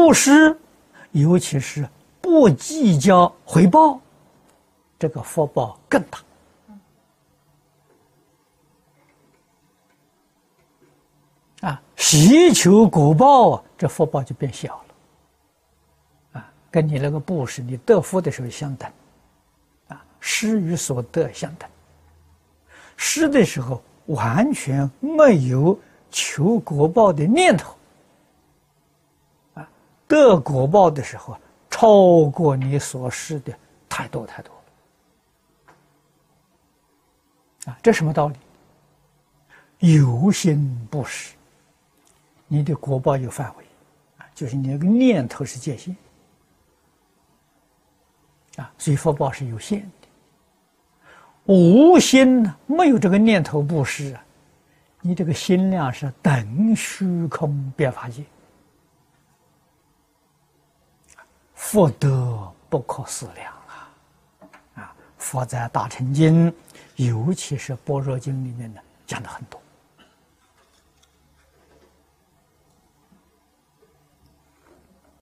布施，尤其是不计较回报，这个福报更大。啊，祈求果报啊，这福报就变小了。啊，跟你那个布施，你得福的时候相等，啊，施与所得相等。施的时候完全没有求果报的念头，得果报的时候超过你所施的太多太多。啊，这什么道理？有心布施。你的果报有范围，啊，就是你那个念头是界限，啊，所以福报是有限的。无心呢，没有这个念头布施啊，你这个心量是等虚空变法界，福德不可思量啊！啊，佛在《大乘经》，尤其是《般若经》里面呢，讲的很多。